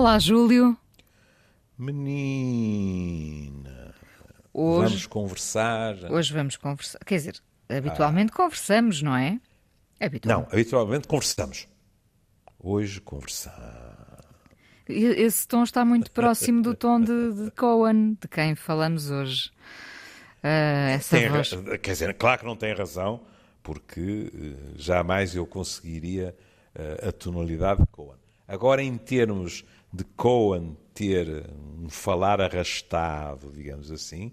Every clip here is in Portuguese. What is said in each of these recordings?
Olá, Júlio. Menina, Hoje, vamos conversar. hoje vamos conversar. Quer dizer, habitualmente conversamos, não é? Não, Habitualmente. conversamos. Hoje conversamos. Esse tom está muito próximo do tom de, de Cohen, de quem falamos hoje. Ah, essa Tem voz. quer dizer, claro que não tem razão, porque eh, jamais eu conseguiria eh, a tonalidade de Cohen. Agora, em termos de Cohen ter um falar arrastado, digamos assim,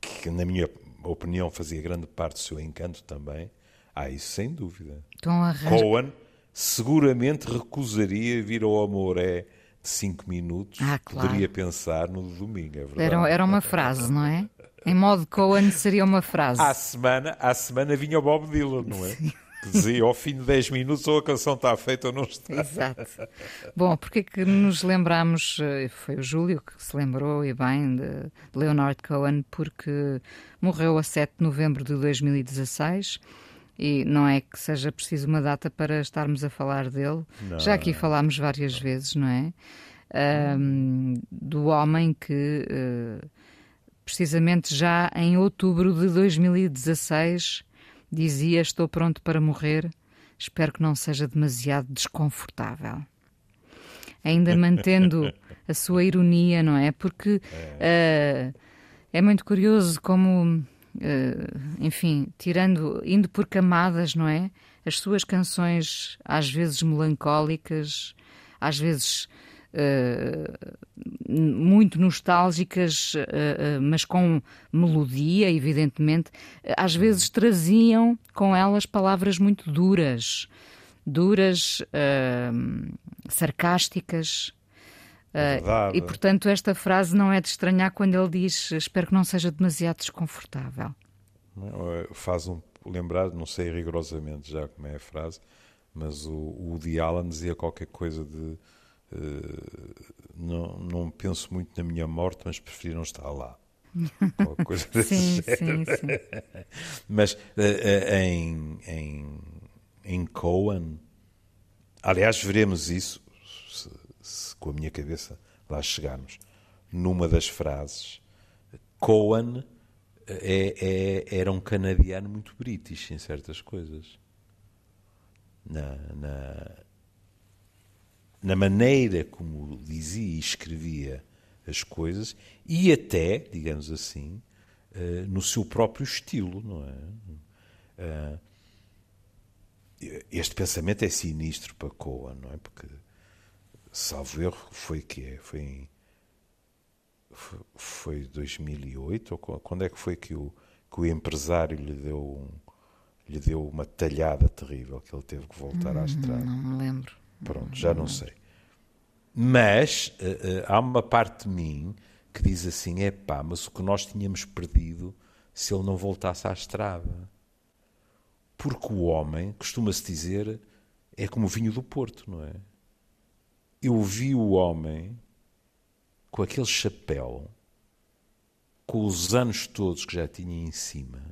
que na minha opinião fazia grande parte do seu encanto também, há isso sem dúvida. Tom arras... Cohen seguramente recusaria vir ao Amoré de 5 minutos. Ah, claro. Poderia pensar no domingo, é verdade. Era, era uma frase, não é? Em modo Cohen seria uma frase. À semana, à semana vinha o Bob Dylan, não é? Que dizia ao fim de 10 minutos ou a canção está feita ou não está. Exato. Bom, porque é que nos lembramos, eh, foi o Júlio que se lembrou, e bem, de Leonard Cohen, porque morreu a 7 de novembro de 2016 e não é que seja preciso uma data para estarmos a falar dele. Já aqui falámos várias vezes, não é? Ahm, do homem que, eh, precisamente já em outubro de 2016, dizia: Estou pronto para morrer, espero que não seja demasiado desconfortável. Ainda mantendo a sua ironia, não é? Porque eh, é muito curioso como, eh, enfim, tirando, indo por camadas, não é? As suas canções, às vezes melancólicas, às vezes muito nostálgicas, eh, eh, mas com melodia, evidentemente, eh, às vezes traziam com elas palavras muito duras, duras, eh, sarcásticas. eh, Verdade. e portanto, esta frase não é de estranhar quando ele diz: Espero que não seja demasiado desconfortável. Faz um lembrar, não sei rigorosamente já como é a frase, mas o, o Woody Allen dizia qualquer coisa de eh, não, não penso muito na minha morte, mas prefiro não estar lá. Qualquer coisa desse Sim, género. sim, sim. Mas eh, eh, em, em, em Cohen, aliás, veremos isso se, se com a minha cabeça lá chegarmos. Numa das frases, Cohen é, é- era um canadiano muito british em certas coisas. Na, na, na maneira como dizia e escrevia as coisas e até, digamos assim, eh, no seu próprio estilo, não é? Eh, este pensamento é sinistro para Cohen, não é? Porque, salvo erro, foi que é? Foi em foi- foi 2008 ou qu- quando é que foi que o, que o empresário lhe deu um- lhe deu uma talhada terrível que ele teve que voltar à estrada? Não me lembro. Pronto, já não sei. Mas eh, eh, há uma parte de mim que diz assim: é pá, mas o que nós tínhamos perdido se ele não voltasse à estrada. Porque o homem, costuma-se dizer, é como o vinho do Porto, não é? Eu vi o homem com aquele chapéu, com os anos todos que já tinha em cima,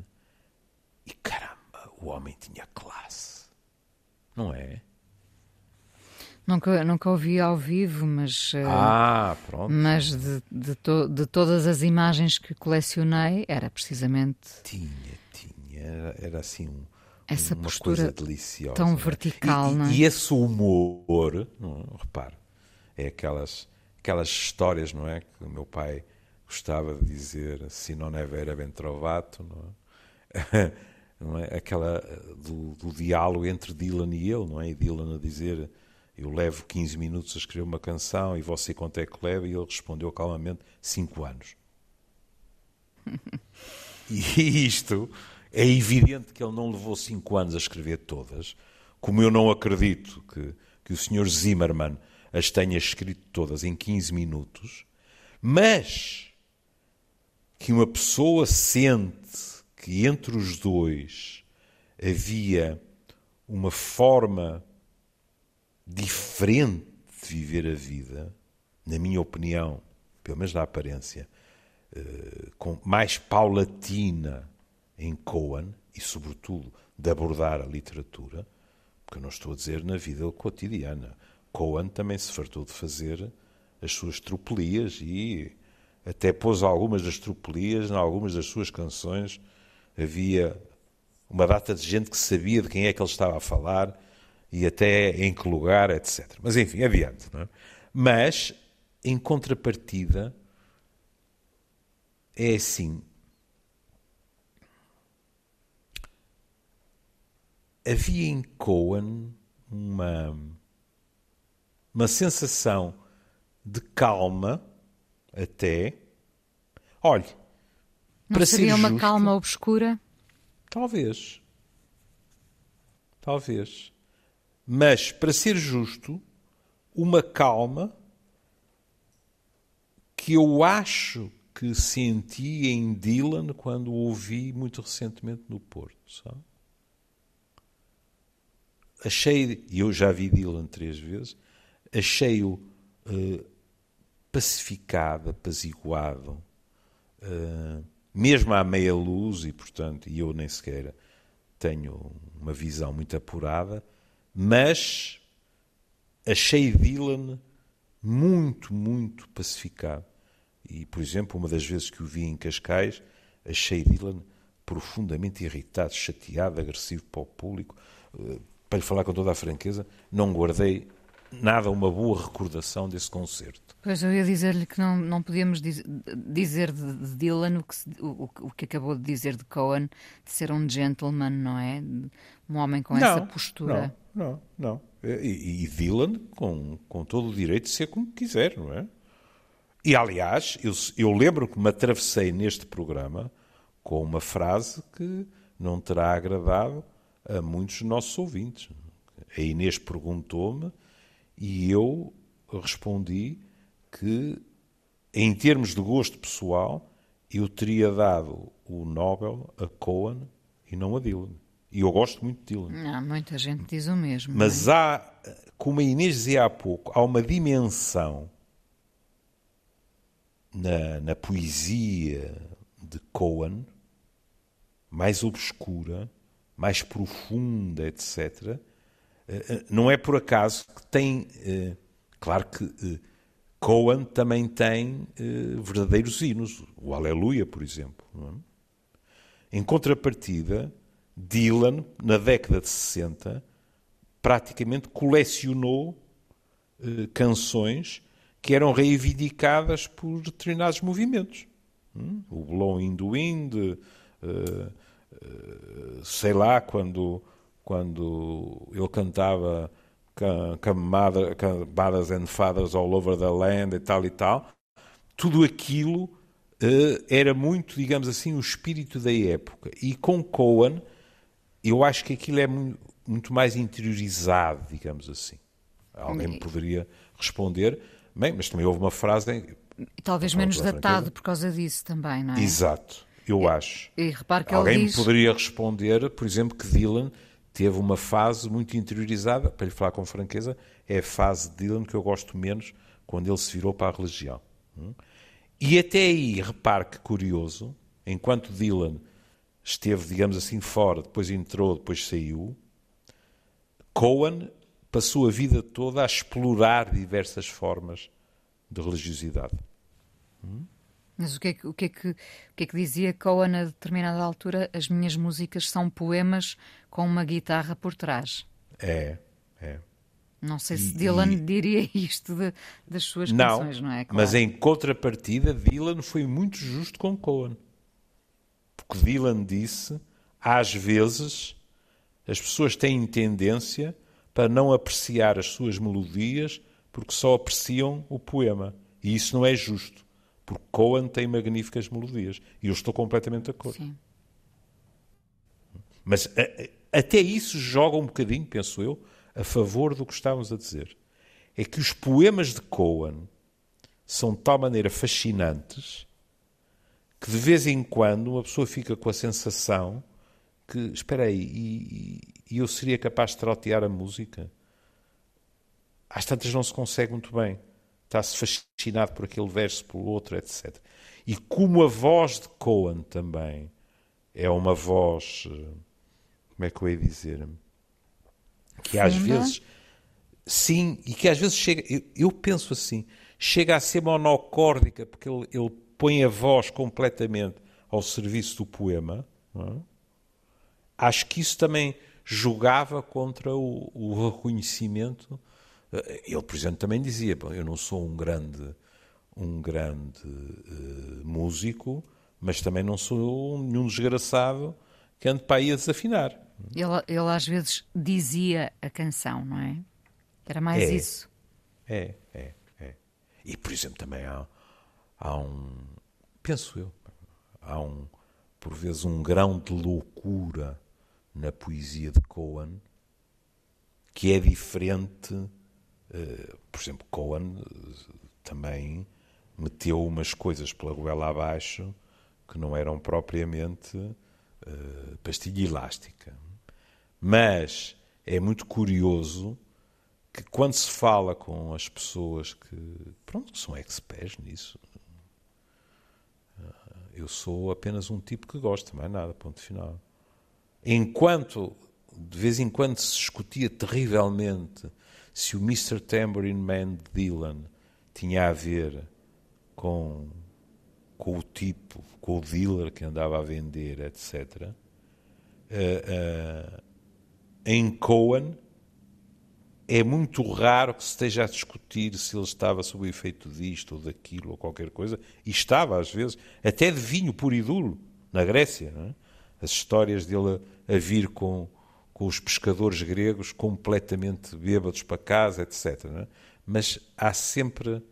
e caramba, o homem tinha classe, não é? Nunca, nunca ouvi ao vivo, mas, eh, Ah, pronto. mas de, de, to- de todas as imagens que colecionei, era precisamente Tinha, tinha. Era, era assim um, Essa uma postura coisa deliciosa. tão não é? vertical, e, não é? E esse humor, não, é? repare, é aquelas, aquelas histórias, não é? Que o meu pai gostava de dizer, se è vera ben trovato, não é? Não é? Aquela eh, do, do diálogo entre Dylan e ele, não é? E Dylan a dizer, eu levo 15 minutos a escrever uma canção e você quanto é que leva? E ele respondeu calmamente, 5 anos. E isto é evidente que ele não levou cinco anos a escrever todas, como eu não acredito que, que o Sr. Zimmerman as tenha escrito todas em 15 minutos, mas que uma pessoa sente que entre os dois havia uma forma diferente de viver a vida, na minha opinião, pelo menos na aparência, eh, com mais paulatina em Cohen e, sobretudo, de abordar a literatura, porque não estou a dizer na vida cotidiana. Cohen também se fartou de fazer as suas tropelias e até pôs algumas das tropelias em algumas das suas canções. Havia uma data de gente que sabia de quem é que ele estava a falar e até em que lugar, etc. Mas enfim, adiante. É? Mas, em contrapartida, é assim. Havia em Cohen uma, uma sensação de calma, até. Olhe, Não para seria ser uma justo, calma obscura? Talvez. Talvez. Mas, para ser justo, uma calma que eu acho que senti em Dylan quando o ouvi muito recentemente no Porto. Sabe? Achei, e eu já vi Dylan três vezes, achei-o uh, pacificado, apaziguado, uh, mesmo à meia luz, e portanto, e eu nem sequer tenho uma visão muito apurada, mas achei Dylan muito, muito pacificado. E, por exemplo, uma das vezes que o vi em Cascais, achei Dylan profundamente irritado, chateado, agressivo para o público. Eh, para lhe falar com toda a franqueza, não guardei nada uma boa recordação desse concerto. Pois eu ia dizer-lhe que não, não podíamos diz, dizer de, de Dylan o que, o, o, que acabou de dizer de Cohen, de ser um gentleman, não é? Um homem com não, essa postura. Não, não, não. E, e, Dylan com, com todo o direito de ser como quiser, não é? E aliás, eu, eu lembro que me atravessei neste programa com uma frase que não terá agradado a muitos dos nossos ouvintes. A Inês perguntou-me e eu respondi que, em termos de gosto pessoal, eu teria dado o Nobel a Cohen e não a Dylan. E eu gosto muito de Dylan. Não, muita gente diz o mesmo. Mas é? há, como a Inês dizia há pouco, há uma dimensão na, na poesia de Cohen mais obscura, mais profunda, etc. Eh, eh, não é por acaso que tem. Eh, claro que Cohen também tem verdadeiros hinos, o Aleluia, por exemplo. É? Em contrapartida, Dylan, na década de 60, praticamente colecionou canções que eram reivindicadas por determinados movimentos. Hum? O Blowing the Wind, uh, uh, sei lá, quando, quando ele cantava Mothers and Fathers All Over the Land e tal e tal, tudo aquilo uh, era muito, digamos assim, o espírito da época. E com Cohen, eu acho que aquilo é muito, muito mais interiorizado, digamos assim. Alguém me poderia responder Bem, mas também houve uma frase. Em... Talvez menos datado por causa disso também, não é? Exato, eu e, acho. E repare que Alguém diz... me poderia responder, por exemplo, que Dylan teve uma fase muito interiorizada, para lhe falar com franqueza, é a fase de Dylan que eu gosto menos, quando ele se virou para a religião. Hum? E até aí, repare que curioso, enquanto Dylan esteve, digamos assim, fora, depois entrou, depois saiu, Cohen passou a vida toda a explorar diversas formas de religiosidade. Hum? Mas o que, é que, o, que é que, o que é que dizia Cohen a determinada altura? As minhas músicas são poemas com uma guitarra por trás. É, é. Não sei se Dylan e... diria isto de, das suas não, canções, não é? Claro. Mas em contrapartida, Dylan foi muito justo com Cohen. Porque Dylan disse, às vezes, as pessoas têm tendência para não apreciar as suas melodias porque só apreciam o poema. E isso não é justo, porque Cohen tem magníficas melodias. E eu estou completamente de acordo. Sim. Mas a, a, até isso joga um bocadinho, penso eu, a favor do que estávamos a dizer. É que os poemas de Cohen são de tal maneira fascinantes que de vez em quando uma pessoa fica com a sensação que, espera aí, e, e eu seria capaz de trotear a música? Às tantas não se consegue muito bem. Está-se fascinado por aquele verso, pelo outro, etc. E como a voz de Cohen também é uma voz, eh, como é que eu ia dizer? Que às vezes, sim, e que às vezes chega, eu, eu penso assim, chega a ser monocórdica, porque ele, ele põe a voz completamente ao serviço do poema. É? Acho que isso também jogava contra o, o reconhecimento. Eh, ele, por exemplo, também dizia: eu não sou um grande, um grande uh, músico, mas também não sou nenhum desgraçado que ande para aí a desafinar. Ele, ele às vezes dizia a canção, não é? Era mais é, isso. É, é, é. E, por exemplo, também há, há um. Penso eu. Há um. Por vezes, um grão de loucura na poesia de Cohen que é diferente. Uh, por exemplo, Cohen uh, também meteu umas coisas pela goela abaixo que não eram propriamente uh, pastilha elástica. Mas é muito curioso que quando se fala com as pessoas que, pronto, que são experts nisso, eu sou apenas um tipo que gosta, mais nada, ponto final. Enquanto de vez em quando se discutia terrivelmente se o Mr. Tambourine Man de Dylan tinha a ver com, com o tipo, com o dealer que andava a vender, etc. Uh, uh, em Cohen é muito raro que se esteja a discutir se ele estava sob o efeito disto ou daquilo ou qualquer coisa, e estava às vezes, até de vinho puro e duro, na Grécia. É? As histórias dele a, vir com, com os pescadores gregos completamente bêbados para casa, etc. É? Mas há sempre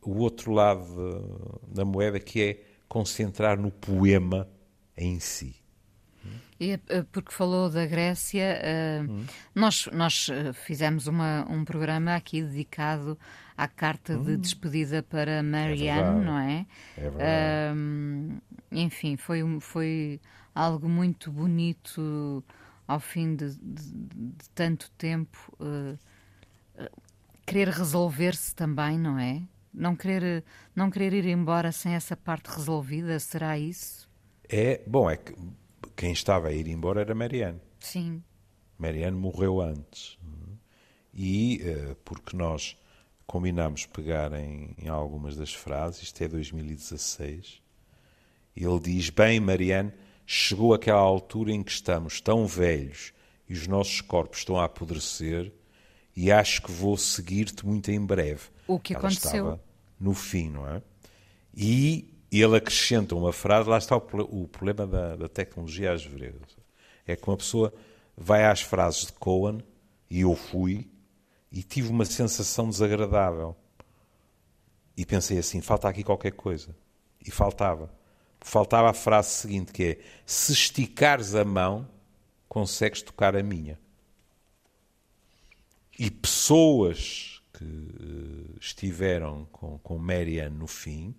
o outro lado da moeda que é concentrar no poema em si. Eh, porque falou da Grécia, hum. nós, nós eh, fizemos uma, um programa aqui dedicado à carta hum. de despedida para Marianne, é não é? É verdade. enfim, foi, foi algo muito bonito ao fim de, de, de tanto tempo. Uh, querer resolver-se também, não é? Não querer, não querer ir embora sem essa parte resolvida, será isso? É, bom, é que quem estava a ir embora era Marianne. Sim. Marianne morreu antes. E uh, porque nós combinámos pegar em, em, algumas das frases, isto é 2016, ele diz: Bem, Marianne, chegou aquela altura em que estamos tão velhos e os nossos corpos estão a apodrecer, e acho que vou seguir-te muito em breve. O que Ela aconteceu? No fim, não é? E e ele acrescenta uma frase, lá está o, problema da, da, tecnologia às vezes. É que uma pessoa vai às frases de Cohen, e eu fui, e tive uma sensação desagradável. E pensei assim, falta aqui qualquer coisa. E faltava. Faltava a frase seguinte, que é, se esticares a mão, consegues tocar a minha. E pessoas que uh, estiveram com, com Marianne no fim,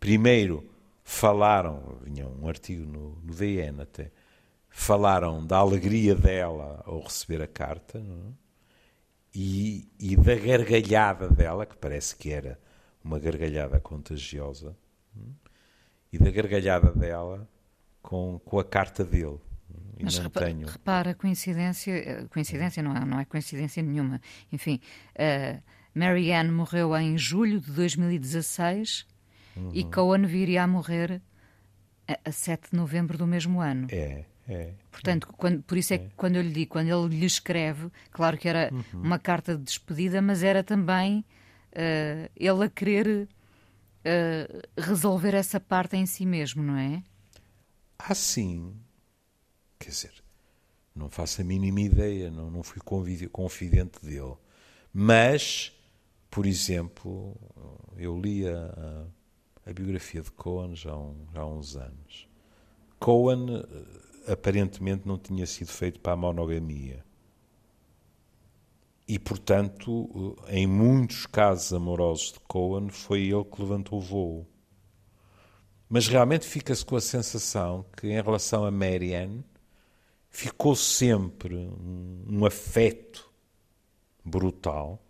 primeiro falaram, vinha um artigo no, no DN até, falaram da alegria dela ao receber a carta é? e, e, da gargalhada dela, que parece que era uma gargalhada contagiosa, é? e da gargalhada dela com, com a carta dele. E Mas repa tenho... repara, coincidência, eh, coincidência não é, não é coincidência nenhuma. Enfim, uh, Marianne morreu em julho de 2016 Uhum. E Cohen viria a morrer a, a 7 de novembro do mesmo ano. É, é. Portanto, quando, por isso é, é, que quando eu lhe digo, quando ele lhe escreve, claro que era uhum. uma carta de despedida, mas era também uh, ele a querer uh, resolver essa parte em si mesmo, não é? Ah, sim. Quer dizer, não faço a mínima ideia, não, não fui confidente dele. Mas, por exemplo, eu li a, a biografia de Cohen já há, um, já há uns anos. Cohen eh, aparentemente não tinha sido feito para a monogamia. E, portanto, eh, em muitos casos amorosos de Cohen, foi ele que levantou o voo. Mas realmente fica-se com a sensação que, em relação a Marianne, ficou sempre um, um afeto brutal.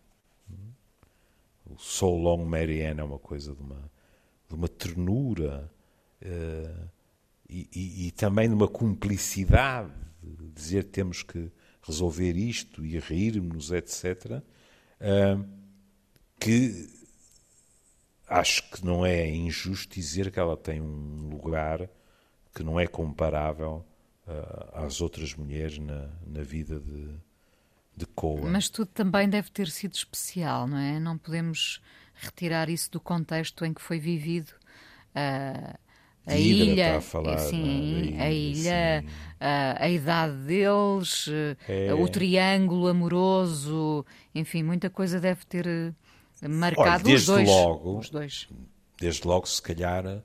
O So Long Marianne é uma coisa de uma de uma ternura uh, e, e, e, também de uma cumplicidade, de dizer temos que resolver isto e rirmos, etc., uh, que acho que não é injusto dizer que ela tem um lugar que não é comparável uh, às outras mulheres na, na vida de, de Coa. Mas tudo também deve ter sido especial, não é? Não podemos retirar isso do contexto em que foi vivido. Uh, a ilha, a, falar, sim, a ilha, a, ilha a, a, idade deles, é. o triângulo amoroso, enfim, muita coisa deve ter marcado Olha, os, dois, logo, os dois. Desde logo, se calhar,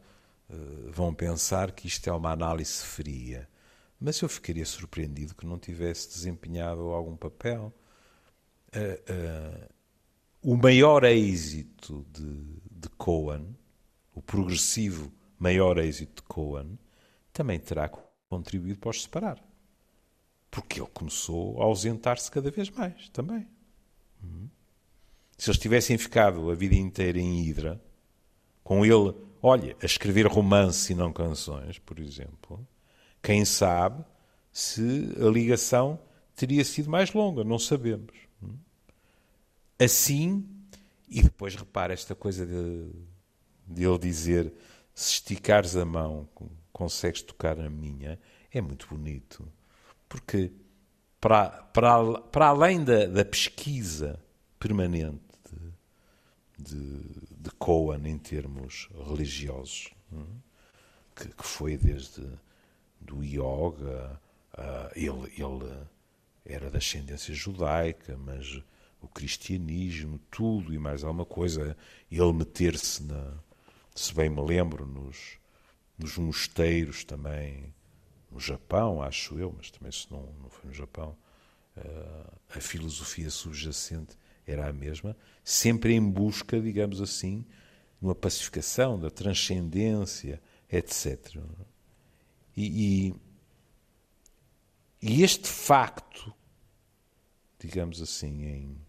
vão pensar que isto é uma análise fria. Mas eu ficaria surpreendido que não tivesse desempenhado algum papel. Uh, uh, o maior êxito de, de Cohen, o progressivo maior êxito de Cohen, também terá contribuído para os separar. Porque ele começou a ausentar-se cada vez mais também. Uhum. Se eles tivessem ficado a vida inteira em Hidra, com ele, olha, a escrever romance e não canções, por exemplo, quem sabe se a ligação teria sido mais longa, não sabemos. Assim, e depois repara esta coisa de, de ele dizer: se esticares a mão, consegues tocar a minha, é muito bonito. Porque, para, para, para além da, da pesquisa permanente de, de Cohen em termos religiosos, que, que foi desde do yoga, ele, ele era da ascendência judaica, mas o cristianismo, tudo e mais alguma coisa, ele meter-se se bem me lembro, nos, nos mosteiros também, no Japão, acho eu, mas também se não, não foi no Japão, uh, a filosofia subjacente era a mesma, sempre em busca, digamos assim, de uma pacificação, da transcendência, etc. E, e, e este facto, digamos assim, em,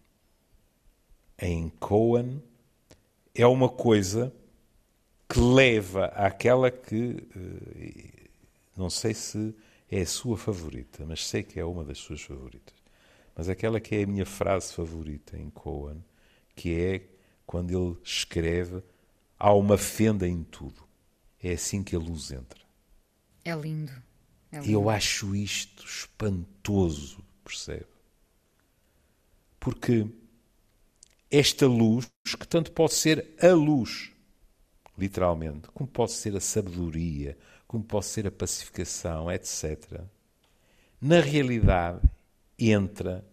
em Cohen, é uma coisa que leva àquela que eh, não sei se é a sua favorita, mas sei que é uma das suas favoritas mas aquela que é a minha frase favorita em Cohen, que é quando ele escreve há uma fenda em tudo. É assim que a luz entra. É lindo. É lindo. Eu acho isto espantoso, percebe? Porque esta luz, que tanto pode ser a luz, literalmente, como pode ser a sabedoria, como pode ser a pacificação, etc., na realidade entra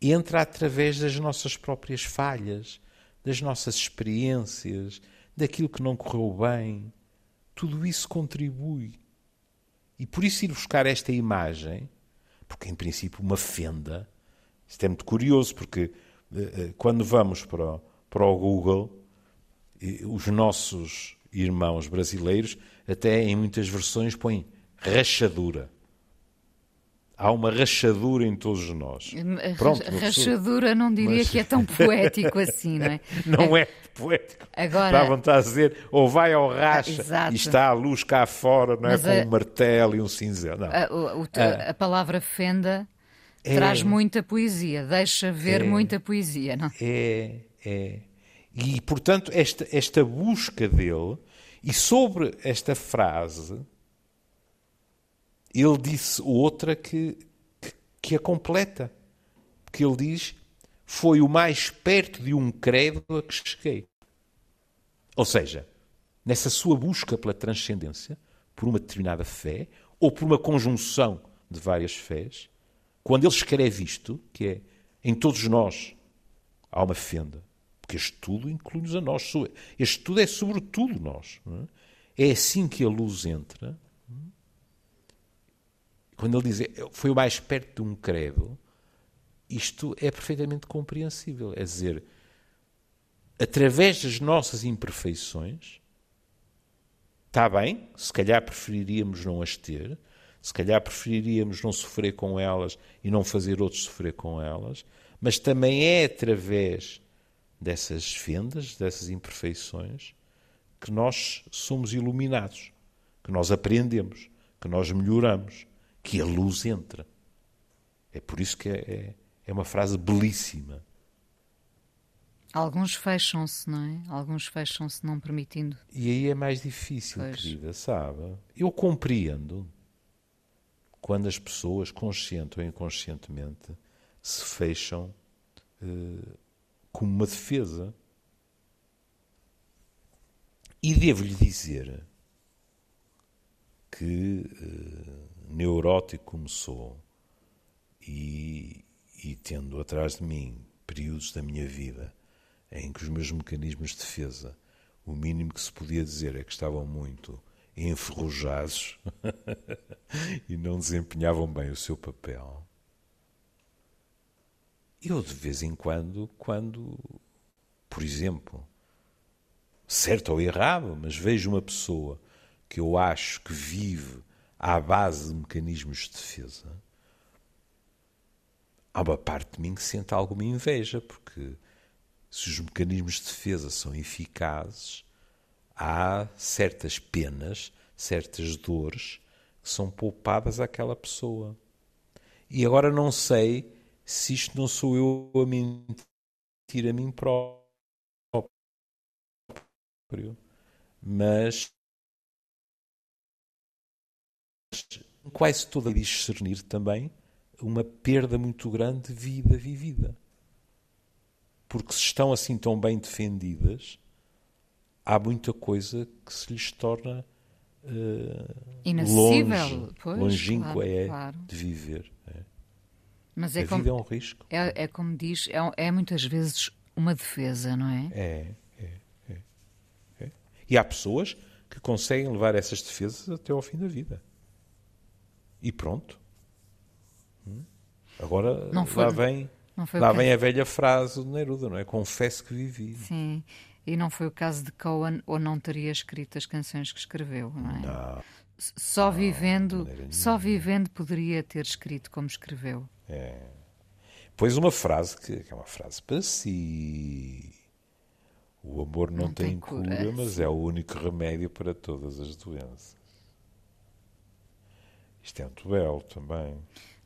entra através das nossas próprias falhas, das nossas experiências, daquilo que não correu bem. Tudo isso contribui. E por isso ir buscar esta imagem, porque em princípio uma fenda, isto é muito curioso, porque quando vamos para o, para o Google, os nossos irmãos brasileiros, até em muitas versões, põem rachadura há uma rachadura em todos nós. Pronto, rachadura não diria mas... que é tão poético assim, não é? Não é, poético. Agora... Dá vontade a dizer, ou vai ao racha ah, e está a luz cá fora, não é? Mas com a... um martelo e um cinzel. Não. A, o, a, a palavra fenda é... traz muita poesia, deixa ver é... muita poesia, não é? É, E, portanto, esta, esta busca dele, e sobre esta frase, ele disse outra que, que, que a completa. Porque ele diz: Foi o mais perto de um credo a que cheguei. Ou seja, nessa sua busca pela transcendência, por uma determinada fé, ou por uma conjunção de várias fés, quando ele escreve isto, que é em todos nós há uma fenda, porque este tudo inclui-nos a nós, este tudo é sobretudo nós. É? é assim que a luz entra quando ele diz foi o mais perto de um credo, isto é perfeitamente compreensível. É dizer, através das nossas imperfeições, está bem, se calhar preferiríamos não as ter, se calhar preferiríamos não sofrer com elas e não fazer outros sofrer com elas, mas também é através dessas fendas, dessas imperfeições, que nós somos iluminados, que nós aprendemos, que nós melhoramos, que a luz entra. É por isso que é, é, é uma frase belíssima. Alguns fecham-se, não é? Alguns fecham-se não permitindo. E aí é mais difícil, pois. querida, sabe? Eu compreendo quando as pessoas, consciente ou inconscientemente, se fecham uh, como uma defesa. E devo-lhe dizer que, uh, neurótico como sou, e, e tendo atrás de mim períodos da minha vida em que os meus mecanismos de defesa, o mínimo que se podia dizer é que estavam muito enferrujados e não desempenhavam bem o seu papel. Eu, de vez em quando, quando, por exemplo, certo ou errado, mas vejo uma pessoa que eu acho que vive à base de mecanismos de defesa, há uma parte de mim que sente alguma inveja, porque se os mecanismos de defesa são eficazes, há certas penas, certas dores que são poupadas àquela pessoa. E agora não sei se isto não sou eu a mentir a mim próprio, mas quase toda discernir também uma perda muito grande de vida vivida. Porque se estão assim tão bem defendidas, há muita coisa que se lhes torna uh, longe, pois, longínqua claro, é claro. de viver. É. Mas é a como, vida é um risco. É, é como diz, é, é, muitas vezes uma defesa, não é? É, é, é, é. E há pessoas que conseguem levar essas defesas até ao fim da vida. E pronto. Hum? Agora não foi, lá vem, lá vem a velha frase do Neruda, não é? Confesso que vivi. Sim, e não foi o caso de Cohen, ou não teria escrito as canções que escreveu, não é? Não. Só não, vivendo, só vivendo poderia ter escrito como escreveu. É. Pois uma frase que, que é uma frase para si. O amor não, não tem, tem, cura, cura mas é o único remédio para todas as doenças. Isto é muito belo também.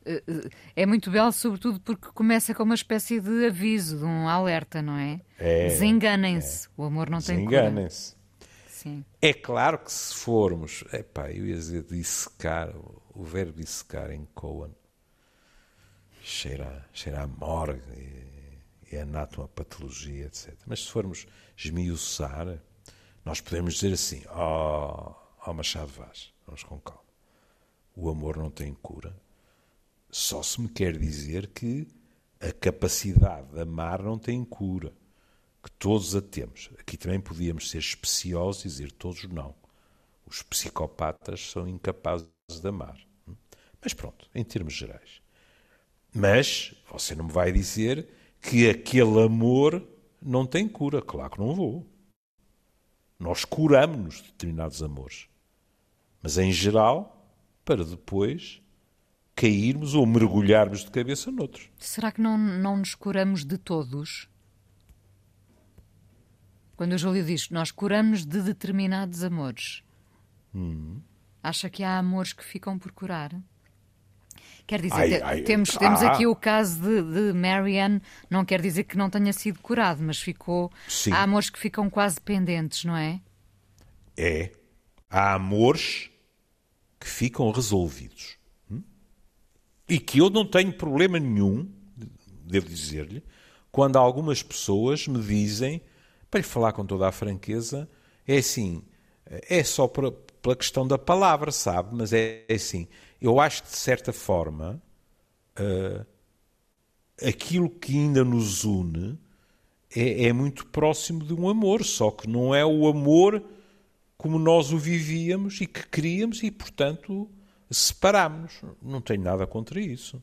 Eh, eh, é muito belo, sobretudo porque começa com uma espécie de aviso, de um alerta, não é? é Desenganem-se, é. o amor não tem cura. Desenganem-se. É claro que se formos, epá, eu ia dizer dissecar, o verbo dissecar em Cohen cheira, cheira a morgue e, e a patologia, etc. Mas se formos esmiuçar, nós podemos dizer assim, ó oh, oh Machado Vaz, vamos com calma, o amor não tem cura, só se me quer dizer que a capacidade de amar não tem cura, que todos a temos. Aqui também podíamos ser especiosos e dizer todos não. Os psicopatas são incapazes de amar. Mas pronto, em termos gerais. Mas você não me vai dizer que aquele amor não tem cura. Claro que não vou. Nós curamos-nos de determinados amores. Mas em geral, para depois cairmos ou mergulharmos de cabeça noutros. Será que não, não nos curamos de todos? Quando o Júlio diz nós curamos de determinados amores, hum. acha que há amores que ficam por curar? Quer dizer, ai, ai, temos, ah, temos aqui o caso de, de Marianne, não quer dizer que não tenha sido curado, mas ficou. Sim. Há amores que ficam quase pendentes, não é? É. Há amores que ficam resolvidos. E que eu não tenho problema nenhum, devo dizer-lhe, quando algumas pessoas me dizem, para lhe falar com toda a franqueza, é assim, é só por, pela questão da palavra, sabe? Mas é, é assim, eu acho que de certa forma uh, aquilo que ainda nos une é, é, muito próximo de um amor, só que não é o amor como nós o vivíamos e que queríamos e, portanto, separámos. Não tenho nada contra isso.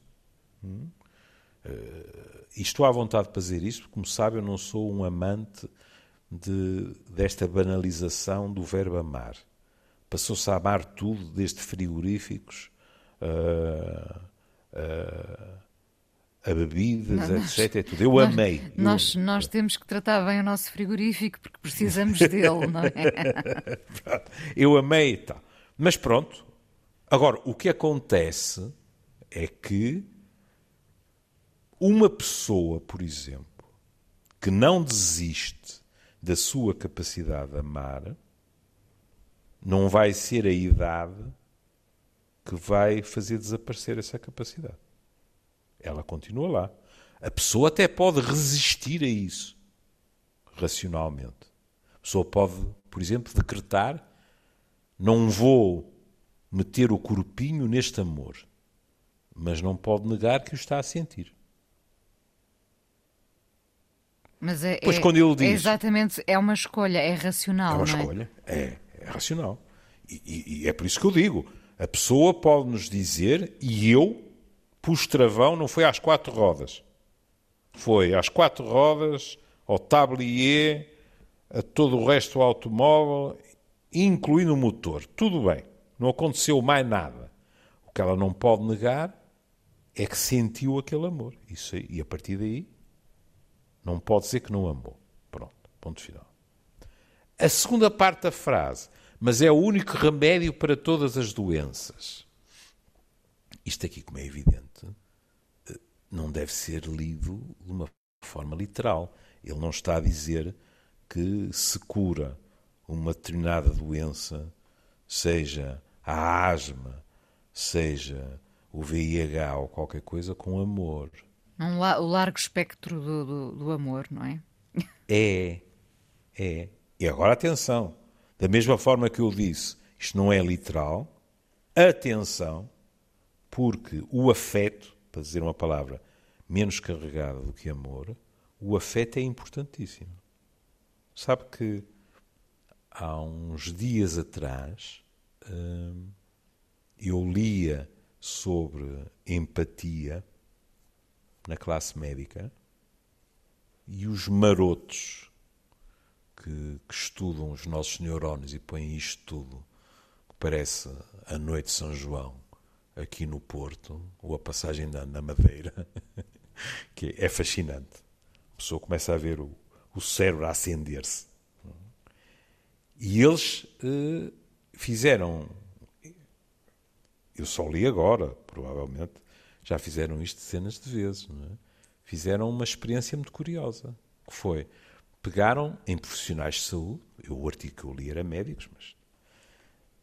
Hum? Uh, e estou à vontade de fazer isso, porque, como sabe, eu não sou um amante de, desta banalização do verbo amar. Passou-se a amar tudo, desde frigoríficos uh, uh, a bebidas, não, etc. É tudo. Eu nós, amei. Nós, eu, nós temos que tratar bem o nosso frigorífico porque precisamos dele, não é? eu amei e tal. Mas pronto, Agora, o que acontece é que uma pessoa, por exemplo, que não desiste da sua capacidade de amar, não vai ser a idade que vai fazer desaparecer essa capacidade. Ela continua lá. A pessoa até pode resistir a isso racionalmente. A pessoa pode, por exemplo, decretar: não vou meter o corpinho neste amor, mas não pode negar que o está a sentir. Mas é, pois é, quando ele diz, é exatamente, é uma escolha, é racional. É uma escolha, é? é, é racional. E, e, e, é por isso que eu digo: a pessoa pode nos dizer, e eu pus travão, não foi às quatro rodas, foi às quatro rodas, ao tablier, a todo o resto do automóvel, incluindo o motor. Tudo bem, não aconteceu mais nada. O que ela não pode negar é que sentiu aquele amor. Isso, e a partir daí não pode dizer que não amou. Pronto, ponto final. A segunda parte da frase, mas é o único remédio para todas as doenças. Isto aqui, como é evidente, eh, não deve ser lido de uma forma literal. Ele não está a dizer que se cura uma determinada doença, seja a asma, seja o VIH ou qualquer coisa, com amor. Um la o largo espectro do, do, do amor, não é? É, é. E agora atenção, da mesma forma que eu disse, isto não é literal, atenção, porque o afeto, para dizer uma palavra menos carregada do que amor, o afeto é importantíssimo. Sabe que há uns dias atrás eu lia sobre empatia na classe médica e os marotos que, que, estudam os nossos neurónios e põem isto tudo, que parece a noite de São João, aqui no Porto, ou a passagem na, na Madeira, que é fascinante. A pessoa começa a ver o, o cérebro a acender-se. E eles eh, fizeram. Eu só li agora, provavelmente, já fizeram isto dezenas de vezes. É? Fizeram uma experiência muito curiosa, que foi, pegaram em profissionais de saúde, eu, o artigo que eu li era médicos, mas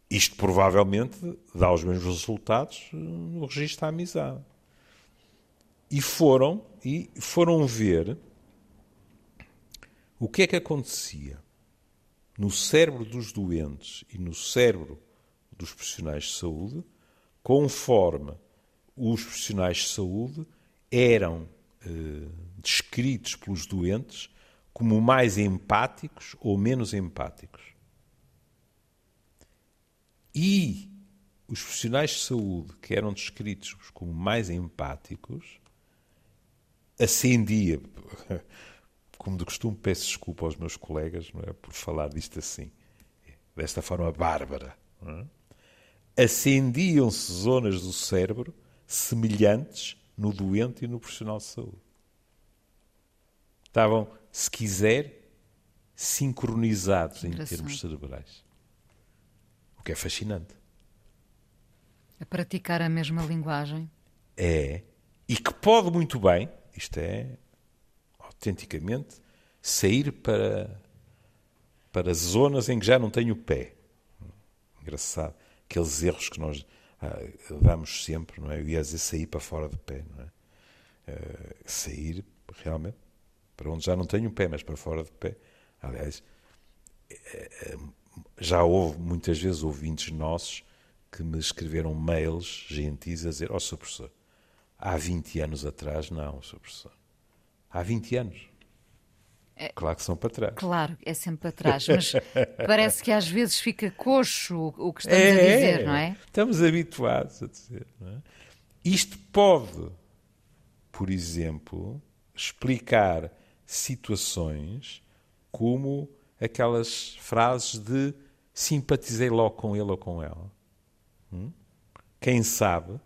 isto provavelmente dá os mesmos resultados no registro da amizade. E foram, e foram ver o que é que acontecia no cérebro dos doentes e no cérebro dos profissionais de saúde, conforme os profissionais de saúde eram eh, descritos pelos doentes como mais empáticos ou menos empáticos. E os profissionais de saúde que eram descritos como mais empáticos ascendia, como de costume peço desculpa aos meus colegas não é, por falar disto assim, desta forma bárbara, é? acendiam-se zonas do cérebro semelhantes no doente e no profissional de saúde. Estavam, se quiser, sincronizados em termos cerebrais. O que é fascinante. A praticar a mesma linguagem. É. E que pode muito bem, isto é autenticamente, sair para, para zonas em que já não tenho pé. Engraçado. Aqueles erros que nós ah, vamos sempre, não é? Eu ia dizer sair para fora de pé, não é? Uh, sair realmente para onde já não tenho pé, mas para fora de pé. Aliás, eh, já houve muitas vezes ouvintes nossos que me escreveram mails gentis a dizer: Ó, oh, Sr. Professor, há 20 anos atrás, não, Sr. Professor. Há 20 anos. É, claro que são para trás. Claro, é sempre para trás, mas parece que às vezes fica coxo o que estamos é, a dizer, não é? Estamos habituados a dizer. É? Isto pode, por exemplo, explicar situações como aquelas frases de simpatizei logo com ele ou com ela. Hum? Quem sabe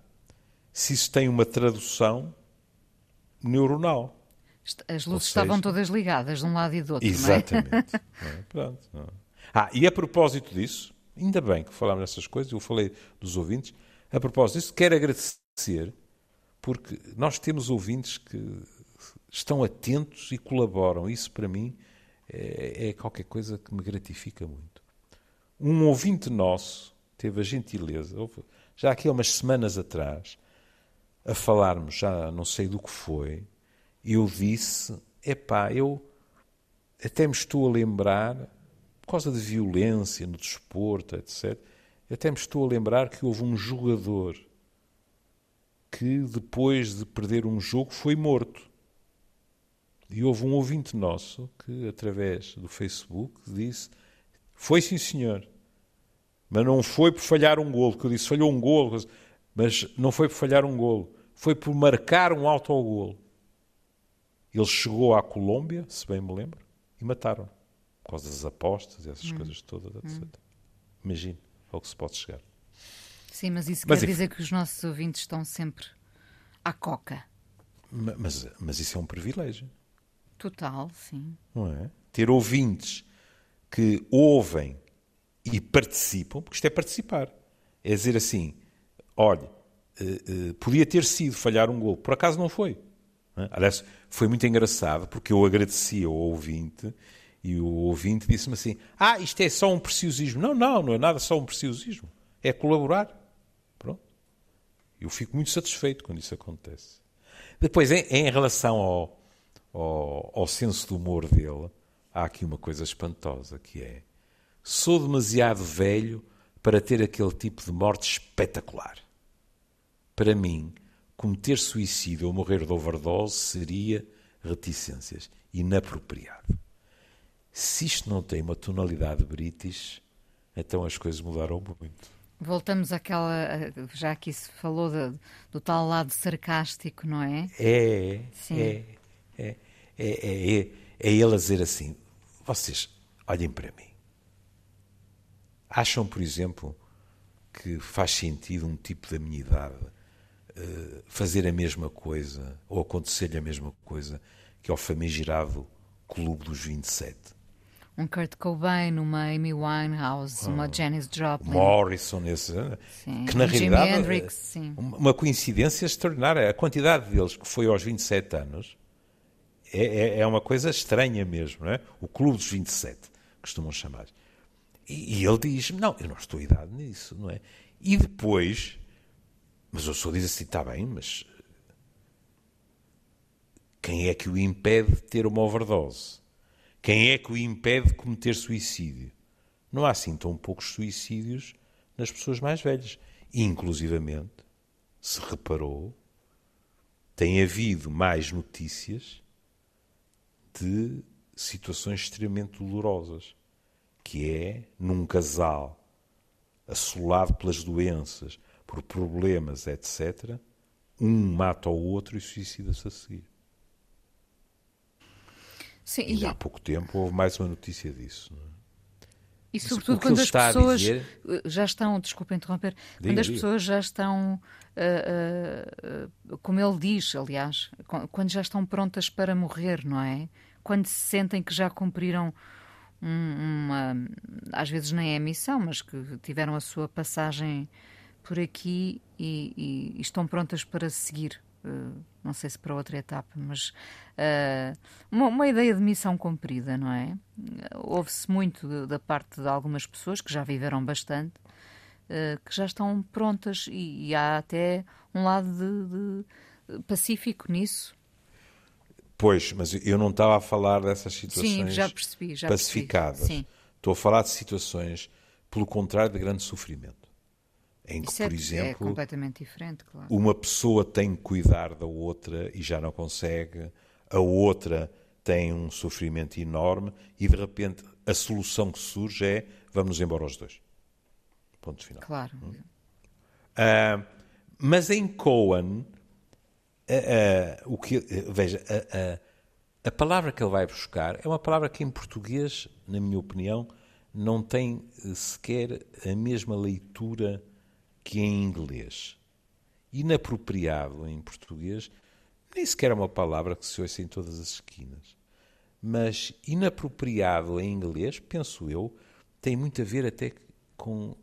se isso tem uma tradução neuronal. As luzes seja, estavam todas ligadas de um lado e do outro. Exatamente. Não é? Pronto, não. Ah, e a propósito disso, ainda bem que falámos nessas coisas, eu falei dos ouvintes, a propósito disso, quero agradecer, porque nós temos ouvintes que estão atentos e colaboram. Isso, para mim, é, é qualquer coisa que me gratifica muito. Um ouvinte nosso teve a gentileza, já aqui há umas semanas atrás, a falarmos, já não sei do que foi, eu disse: epá, eu até me estou a lembrar, por causa de violência no desporto, etc., até me estou a lembrar que houve um jogador que, depois de perder um jogo, foi morto. E houve um ouvinte nosso que, através do Facebook, disse: Foi sim, senhor. Mas não foi por falhar um golo, que eu disse: falhou um golo, mas não foi por falhar um golo, foi por marcar um autogolo. Ele chegou à Colômbia, se bem me lembro, e mataram por causa das apostas e essas hum. coisas todas, etc. Hum. Imagine ao que se pode chegar. Sim, mas isso mas quer dizer que os nossos ouvintes estão sempre à coca. Mas, mas isso é um privilégio. Total, sim. Não é? Ter ouvintes que ouvem e participam, porque isto é participar. É dizer assim: olha, uh, uh, podia ter sido falhar um gol, por acaso não foi. É? Aliás, foi muito engraçado porque eu agradeci ao ouvinte e o ouvinte disse-me assim: Ah, isto é só um preciosismo. Não, não, não é nada só um preciosismo. É colaborar. Pronto. Eu fico muito satisfeito quando isso acontece. Depois, em, em relação ao, ao, ao senso do humor dele, há aqui uma coisa espantosa que é: sou demasiado velho para ter aquele tipo de morte espetacular. Para mim, cometer suicídio ou morrer de overdose seria reticências, inapropriado. Se isto não tem uma tonalidade british, então as coisas mudaram muito. Voltamos àquela. Já aqui se falou de, do tal lado sarcástico, não é? É, Sim. é, é, é, é, é, é ele a dizer assim: vocês olhem para mim. Acham, por exemplo, que faz sentido um tipo da minha idade uh, fazer a mesma coisa ou acontecer-lhe a mesma coisa que ao famigerado Clube dos 27? Um Kurt Cobain, uma Amy Winehouse, uma ah. Janis Joplin. Morrison, esse, eh, sim. que na realidade Hendrix, sim. uma coincidência extraordinária. A quantidade deles que foi aos 27 anos é, é, é uma coisa estranha mesmo, não é? O Clube dos 27, costumam chamar. E, e ele diz: Não, eu não estou idade nisso, não é? E depois, mas o senhor diz assim: Está bem, mas quem é que o impede de ter uma overdose? Quem é que o impede de cometer suicídio? Não há assim tão poucos suicídios nas pessoas mais velhas. Inclusivamente, se reparou, tem havido mais notícias de situações extremamente dolorosas, que é num casal assolado pelas doenças, por problemas, etc., um mata o outro e suicida-se a seguir. Sim, e, e há pouco tempo houve mais uma notícia disso. É? E sobretudo quando as pessoas dizer... já estão, desculpa interromper, diga, quando as diga. pessoas já estão, uh, uh, como ele diz, aliás, quando já estão prontas para morrer, não é? quando se sentem que já cumpriram uma, às vezes nem é missão, mas que tiveram a sua passagem por aqui e, e, estão prontas para seguir. Uh, não sei se para outra etapa, mas uh, uma, uma, ideia de missão cumprida, não é? Houve-se muito de, da parte de algumas pessoas que já viveram bastante, uh, que já estão prontas e, e há até um lado de, de pacífico nisso. Pois, mas eu não estava a falar dessas situações Sim, já percebi, já pacificadas. Percebi. Estou a falar de situações, pelo contrário, de grande sofrimento. Em que, Isso por é, exemplo, é completamente diferente, claro. uma pessoa tem que cuidar da outra e já não consegue, a outra tem um sofrimento enorme e de repente a solução que surge é vamos embora os dois. Ponto final. Claro. Hum? Uh, mas em Cohen o que, veja, a, palavra que ele vai buscar é uma palavra que em português, na minha opinião, não tem sequer a mesma leitura que em inglês. Inapropriado em português, nem sequer é uma palavra que se ouça em todas as esquinas. Mas inapropriado em inglês, penso eu, tem muito a ver até com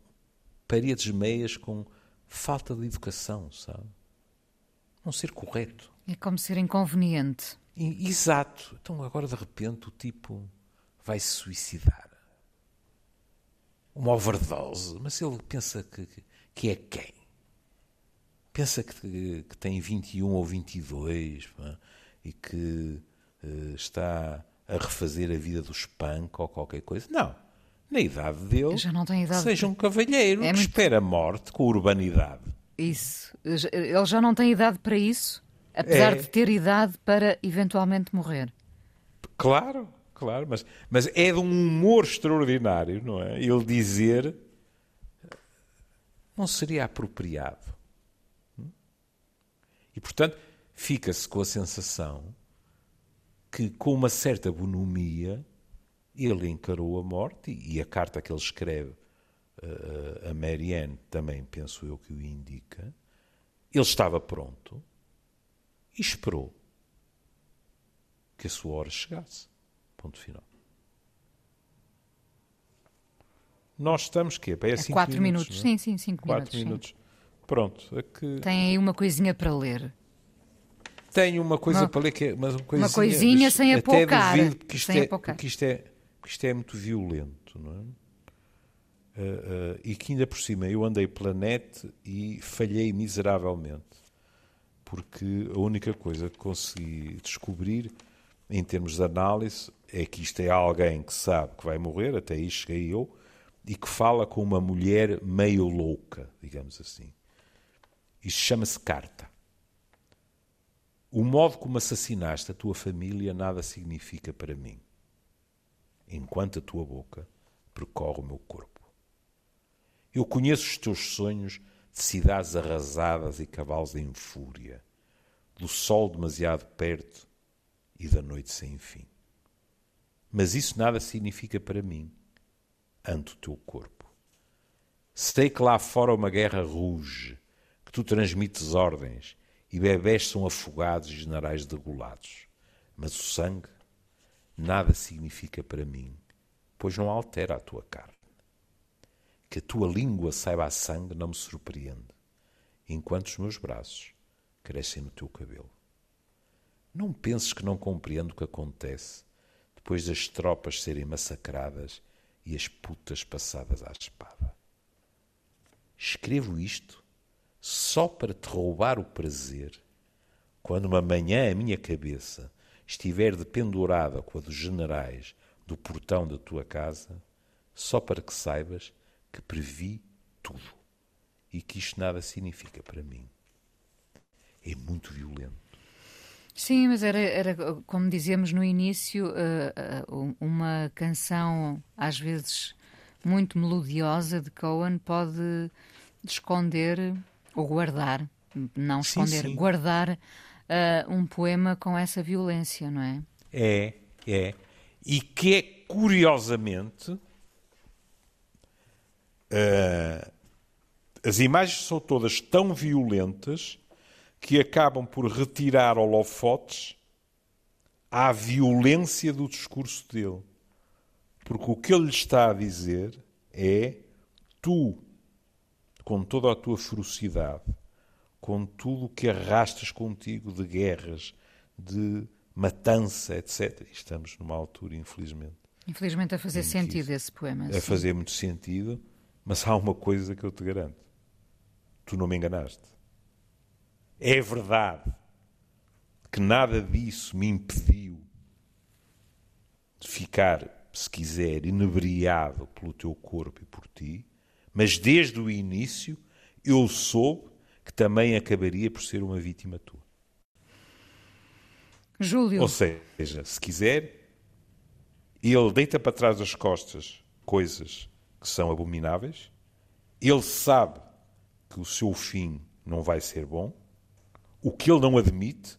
paredes meias, com falta de educação, sabe? não ser correto. É como ser inconveniente. Exato. Então agora de repente o tipo vai se suicidar. Uma overdose. Mas ele pensa que, que é quem? Pensa que, que tem 21 ou 22 pá, e que uh, está a refazer a vida do punk ou qualquer coisa. Não. Na idade dele, já não tem idade seja um cavalheiro é que muito... espera a morte com urbanidade. Isso. Ele já não tem idade para isso? Apesar é... de ter idade para eventualmente morrer. Claro, claro, mas, mas é de um humor extraordinário, não é? Ele dizer não seria apropriado. E, portanto, fica-se com a sensação que, com uma certa bonomia, ele encarou a morte e a carta que ele escreve uh, a Marianne também, penso eu, que o indica. Ele estava pronto e esperou que a sua hora chegasse. Ponto final. Nós estamos quê? É, é cinco quatro minutos. minutos. Sim, sim, cinco quatro minutos. minutos. Pronto. É que... Tem aí uma coisinha para ler. Tenho uma coisa uma, para ler que é mas uma coisinha, uma coisinha sem apocar. Porque isto, sem é, porque isto, é, porque isto é muito violento, não é? Uh, uh, e que ainda por cima eu andei pela net e falhei miseravelmente porque a única coisa que consegui descobrir em termos de análise é que isto é alguém que sabe que vai morrer, até aí cheguei eu, e que fala com uma mulher meio louca, digamos assim. Isto chama-se carta. O modo como assassinaste a tua família nada significa para mim, enquanto a tua boca percorre o meu corpo. Eu conheço os teus sonhos de cidades arrasadas e cavalos em fúria, do sol demasiado perto e da noite sem fim. Mas isso nada significa para mim, ante o teu corpo. Sei que lá fora uma guerra ruge, que tu transmites ordens e bebés são afogados e generais degolados. Mas o sangue nada significa para mim, pois não altera a tua carne. Que a tua língua saiba a sangue não me surpreende, enquanto os meus braços crescem no teu cabelo. Não penses que não compreendo o que acontece depois das tropas serem massacradas e as putas passadas à espada. Escrevo isto só para te roubar o prazer quando uma manhã a minha cabeça estiver dependurada com a dos generais do portão da tua casa, só para que saibas que previ tudo e que isto nada significa para mim. É muito violento. Sim, mas era, era como dizíamos no início, uh, uh, uma canção às vezes muito melodiosa de Cohen pode esconder ou guardar, não esconder, sim, sim. guardar uh, um poema com essa violência, não é? É, é. E que é curiosamente Uh, as imagens são todas tão violentas que acabam por retirar holofotes à violência do discurso dele. Porque o que ele lhe está a dizer é: tu, com toda a tua ferocidade, com tudo o que arrastas contigo de guerras, de matança, etc. Estamos numa altura, infelizmente. Infelizmente, a fazer sentido esse poema. A fazer muito sentido mas há uma coisa que eu te garanto: tu não me enganaste. É verdade que nada disso me impediu de ficar, se quiser, inebriado pelo teu corpo e por ti, mas desde o início eu soube que também acabaria por ser uma vítima tua. Júlio. Ou seja, se quiser, ele deita para trás das costas coisas que são abomináveis, ele sabe que o seu fim não vai ser bom, o que ele não admite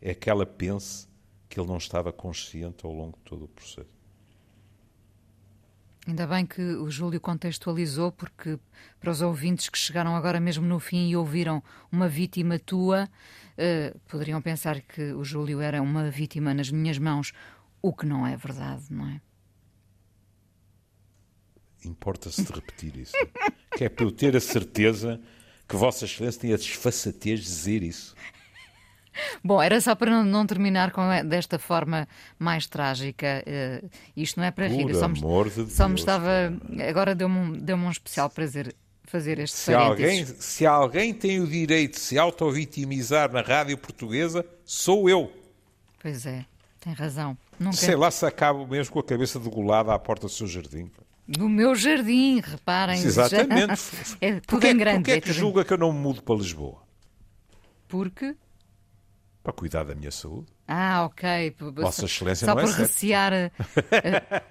é que ela pense que ele não estava consciente ao longo de todo o processo. Ainda bem que o Júlio contextualizou, porque para os ouvintes que chegaram agora mesmo no fim e ouviram uma vítima tua, uh, poderiam pensar que o Júlio era uma vítima nas minhas mãos, o que não é verdade, não é? Importa-se de repetir isso. que é para eu ter a certeza que Vossa Excelência tem a desfaçatez de dizer isso. Bom, era só para não, não terminar com desta forma mais trágica. eh, isto não é para rir. Por eu Só me, amor de só me Deus, estava. Agora deu-me um, deu um especial prazer fazer este Se alguém, se alguém tem o direito de se auto-vitimizar na rádio portuguesa, sou eu. Pois é, tem razão. Nunca... Sei lá se acabo mesmo com a cabeça degolada à porta do seu jardim. No meu jardim, reparem. Exatamente. já- É tudo Porquê, em grande. porquê é é que em- julga que eu não me mudo para Lisboa? Porque. Para cuidar da minha saúde? Ah, ok. Vossa Excelência Só não é para recear eh,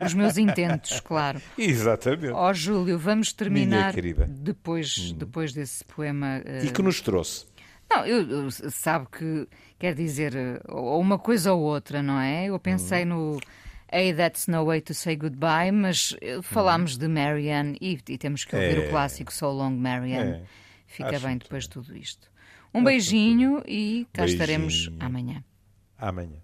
os meus intentos, claro. Exatamente. Ó Júlio, vamos terminar querida. Hum. depois, depois desse poema. eh, E que nos trouxe? Não, eu, eu- sabe que quer dizer ou uma coisa ou outra, não é? Eu pensei no Hey, That's No Way to Say Goodbye, mas eh, falámos de Marianne e, e temos que ouvir. É. o clássico So Long Marianne. É. Fica Acho bem depois de tudo isto. Um beijinho e cá estaremos Beijinho. amanhã. Amanhã.